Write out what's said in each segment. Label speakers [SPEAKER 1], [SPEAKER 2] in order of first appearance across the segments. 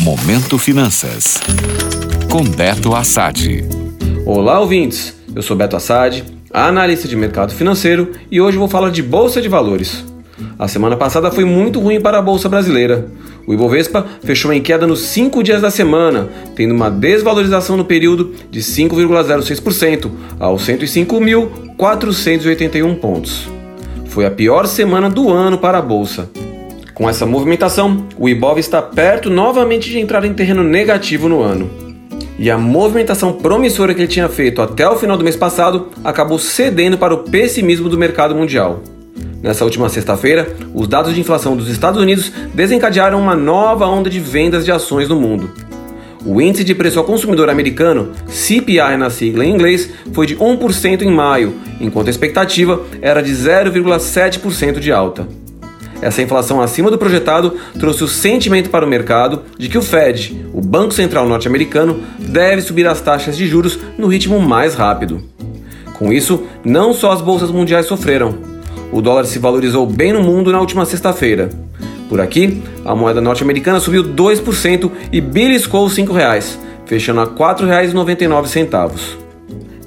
[SPEAKER 1] Momento Finanças. Com Beto Assad.
[SPEAKER 2] Olá, ouvintes. Eu sou Beto Assad, analista de mercado financeiro, e hoje vou falar de bolsa de valores. A semana passada foi muito ruim para a bolsa brasileira. O Ibovespa fechou em queda nos cinco dias da semana, tendo uma desvalorização no período de 5,06% aos 105.481 pontos. Foi a pior semana do ano para a bolsa. Com essa movimentação, o Ibov está perto novamente de entrar em terreno negativo no ano. E a movimentação promissora que ele tinha feito até o final do mês passado acabou cedendo para o pessimismo do mercado mundial. Nessa última sexta-feira, os dados de inflação dos Estados Unidos desencadearam uma nova onda de vendas de ações no mundo. O índice de preço ao consumidor americano, CPI na sigla em inglês, foi de 1% em maio, enquanto a expectativa era de 0,7% de alta. Essa inflação acima do projetado trouxe o sentimento para o mercado de que o Fed, o Banco Central norte-americano, deve subir as taxas de juros no ritmo mais rápido. Com isso, não só as bolsas mundiais sofreram, o dólar se valorizou bem no mundo na última sexta-feira. Por aqui, a moeda norte-americana subiu 2% e beliscou os R$ 5,00, fechando a R$ 4,99.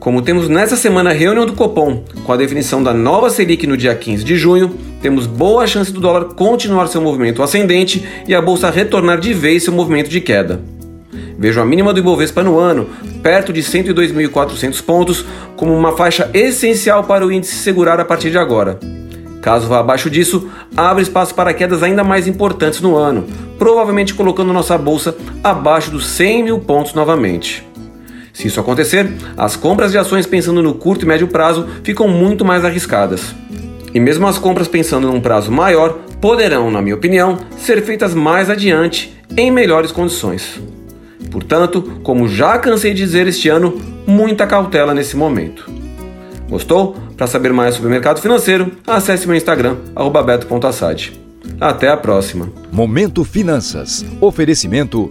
[SPEAKER 2] Como temos nessa semana reunião do Copom com a definição da nova Selic no dia 15 de junho, temos boa chance do dólar continuar seu movimento ascendente e a bolsa retornar de vez seu movimento de queda. Vejo a mínima do Ibovespa no ano, perto de 102.400 pontos, como uma faixa essencial para o índice segurar a partir de agora. Caso vá abaixo disso, abre espaço para quedas ainda mais importantes no ano, provavelmente colocando nossa bolsa abaixo dos 100 mil pontos novamente. Se isso acontecer, as compras de ações pensando no curto e médio prazo ficam muito mais arriscadas. E mesmo as compras pensando num prazo maior poderão, na minha opinião, ser feitas mais adiante em melhores condições. Portanto, como já cansei de dizer este ano, muita cautela nesse momento. Gostou? Para saber mais sobre o mercado financeiro, acesse meu Instagram, beto.assad. Até a próxima.
[SPEAKER 1] Momento Finanças. Oferecimento.